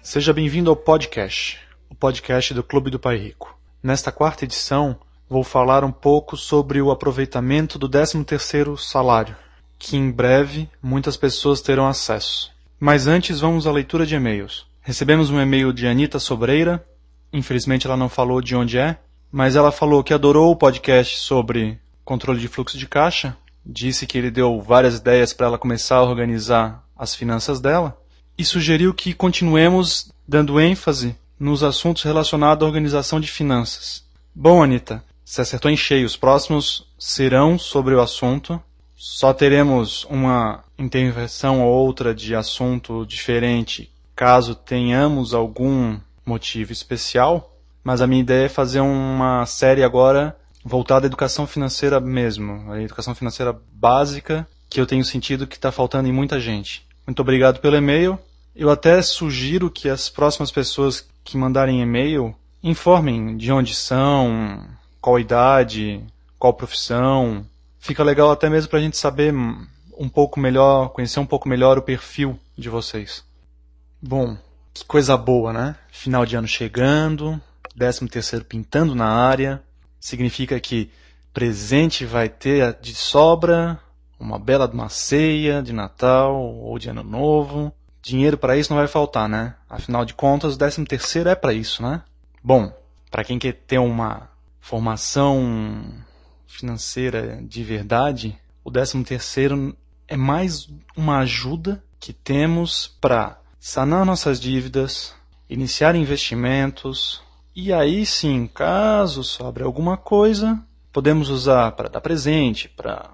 Seja bem-vindo ao podcast, o podcast do Clube do Pai Rico. Nesta quarta edição, vou falar um pouco sobre o aproveitamento do 13º salário, que em breve muitas pessoas terão acesso. Mas antes vamos à leitura de e-mails. Recebemos um e-mail de Anita Sobreira, infelizmente ela não falou de onde é, mas ela falou que adorou o podcast sobre controle de fluxo de caixa, disse que ele deu várias ideias para ela começar a organizar as finanças dela e sugeriu que continuemos dando ênfase nos assuntos relacionados à organização de finanças. Bom, Anita, você acertou em cheio. Os próximos serão sobre o assunto. Só teremos uma intervenção ou outra de assunto diferente caso tenhamos algum motivo especial. Mas a minha ideia é fazer uma série agora voltada à educação financeira mesmo, a educação financeira básica, que eu tenho sentido que está faltando em muita gente. Muito obrigado pelo e-mail. Eu até sugiro que as próximas pessoas que mandarem e-mail informem de onde são, qual idade, qual profissão. Fica legal até mesmo para a gente saber um pouco melhor, conhecer um pouco melhor o perfil de vocês. Bom, que coisa boa, né? Final de ano chegando, 13 terceiro pintando na área. Significa que presente vai ter de sobra, uma bela de uma ceia de Natal ou de Ano Novo dinheiro para isso não vai faltar, né? Afinal de contas, o 13 terceiro é para isso, né? Bom, para quem quer ter uma formação financeira de verdade, o 13 terceiro é mais uma ajuda que temos para sanar nossas dívidas, iniciar investimentos e aí sim, caso sobre alguma coisa, podemos usar para dar presente, para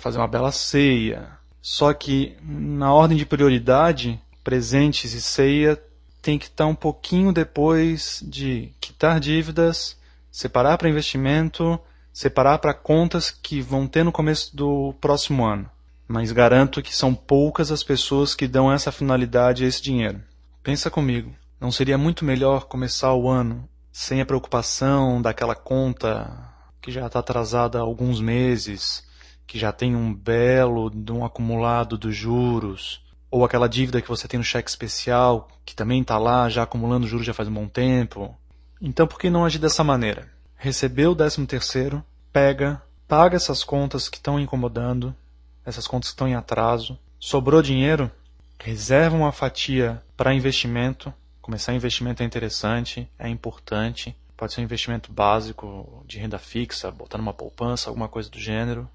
fazer uma bela ceia. Só que na ordem de prioridade, presentes e ceia tem que estar um pouquinho depois de quitar dívidas, separar para investimento, separar para contas que vão ter no começo do próximo ano. Mas garanto que são poucas as pessoas que dão essa finalidade a esse dinheiro. Pensa comigo, não seria muito melhor começar o ano sem a preocupação daquela conta que já está atrasada há alguns meses, que já tem um belo de um acumulado dos juros, ou aquela dívida que você tem no cheque especial, que também está lá, já acumulando juros já faz um bom tempo. Então por que não agir dessa maneira? Recebeu o décimo terceiro, pega, paga essas contas que estão incomodando, essas contas que estão em atraso, sobrou dinheiro, reserva uma fatia para investimento. Começar investimento é interessante, é importante. Pode ser um investimento básico de renda fixa, botar numa poupança, alguma coisa do gênero.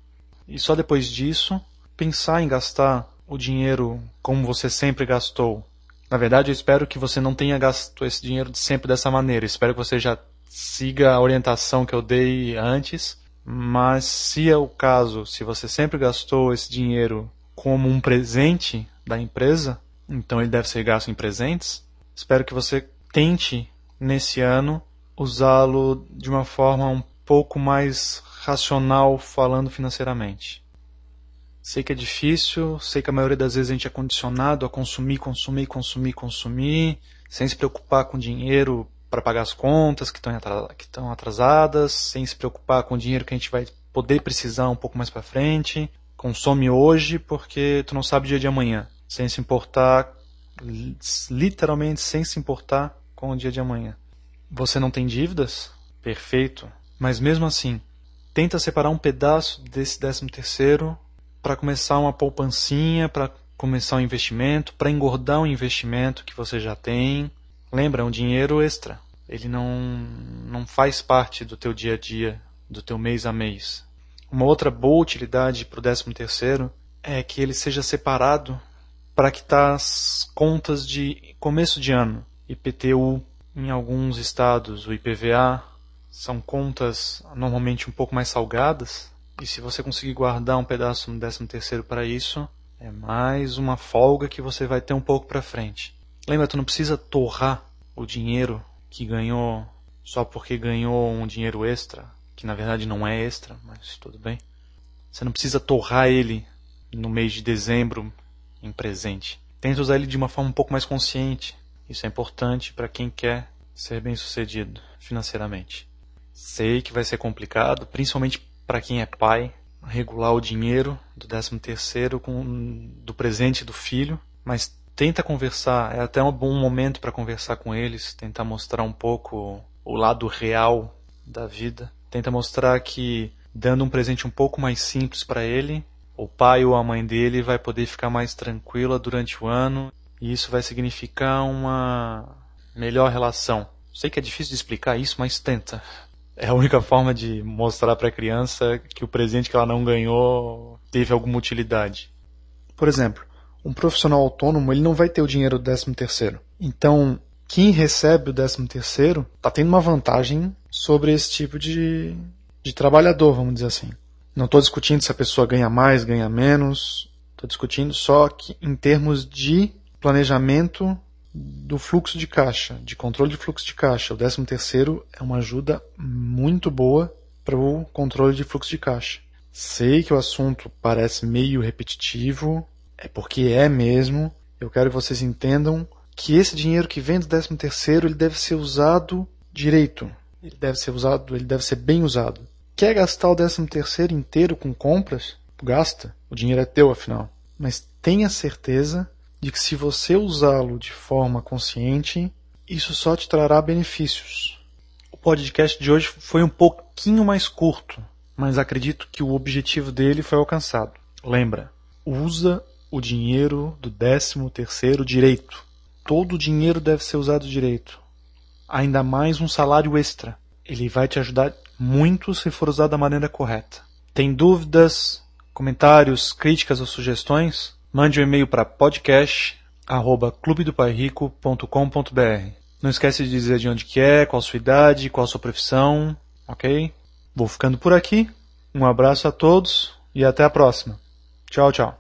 E só depois disso, pensar em gastar o dinheiro como você sempre gastou. Na verdade, eu espero que você não tenha gasto esse dinheiro sempre dessa maneira. espero que você já siga a orientação que eu dei antes. Mas se é o caso, se você sempre gastou esse dinheiro como um presente da empresa, então ele deve ser gasto em presentes. Espero que você tente nesse ano usá-lo de uma forma um pouco mais racional falando financeiramente. Sei que é difícil, sei que a maioria das vezes a gente é condicionado a consumir, consumir, consumir, consumir, sem se preocupar com dinheiro para pagar as contas que estão atrasadas, sem se preocupar com o dinheiro que a gente vai poder precisar um pouco mais para frente. Consome hoje porque tu não sabe o dia de amanhã, sem se importar, literalmente sem se importar com o dia de amanhã. Você não tem dívidas? Perfeito. Mas mesmo assim, tenta separar um pedaço desse décimo terceiro para começar uma poupancinha, para começar um investimento, para engordar um investimento que você já tem. Lembra, é um dinheiro extra. Ele não, não faz parte do teu dia a dia, do teu mês a mês. Uma outra boa utilidade para o décimo terceiro é que ele seja separado para quitar as contas de começo de ano. IPTU, em alguns estados, o IPVA, são contas normalmente um pouco mais salgadas, e se você conseguir guardar um pedaço no décimo terceiro para isso, é mais uma folga que você vai ter um pouco para frente. Lembra, tu não precisa torrar o dinheiro que ganhou só porque ganhou um dinheiro extra, que na verdade não é extra, mas tudo bem. Você não precisa torrar ele no mês de dezembro em presente. Tenta usar ele de uma forma um pouco mais consciente. Isso é importante para quem quer ser bem sucedido financeiramente. Sei que vai ser complicado, principalmente para quem é pai, regular o dinheiro do 13 terceiro com do presente do filho, mas tenta conversar, é até um bom momento para conversar com eles, tentar mostrar um pouco o lado real da vida. Tenta mostrar que dando um presente um pouco mais simples para ele, o pai ou a mãe dele vai poder ficar mais tranquila durante o ano e isso vai significar uma melhor relação. Sei que é difícil de explicar isso, mas tenta. É a única forma de mostrar para a criança que o presente que ela não ganhou teve alguma utilidade. Por exemplo, um profissional autônomo ele não vai ter o dinheiro do 13 terceiro. Então, quem recebe o 13 terceiro está tendo uma vantagem sobre esse tipo de, de trabalhador, vamos dizer assim. Não estou discutindo se a pessoa ganha mais, ganha menos. Estou discutindo só que em termos de planejamento do fluxo de caixa, de controle de fluxo de caixa. O 13 terceiro é uma ajuda muito boa para o controle de fluxo de caixa. Sei que o assunto parece meio repetitivo, é porque é mesmo. Eu quero que vocês entendam que esse dinheiro que vem do 13 terceiro ele deve ser usado direito. Ele deve ser usado, ele deve ser bem usado. Quer gastar o 13 terceiro inteiro com compras? Gasta. O dinheiro é teu, afinal. Mas tenha certeza de que se você usá-lo de forma consciente, isso só te trará benefícios. O podcast de hoje foi um pouquinho mais curto, mas acredito que o objetivo dele foi alcançado. Lembra, usa o dinheiro do 13 terceiro direito. Todo o dinheiro deve ser usado direito. Ainda mais um salário extra. Ele vai te ajudar muito se for usado da maneira correta. Tem dúvidas, comentários, críticas ou sugestões? Mande um e-mail para podcast@clubedopairico.com.br. Não esquece de dizer de onde que é, qual a sua idade, qual a sua profissão, ok? Vou ficando por aqui. Um abraço a todos e até a próxima. Tchau, tchau.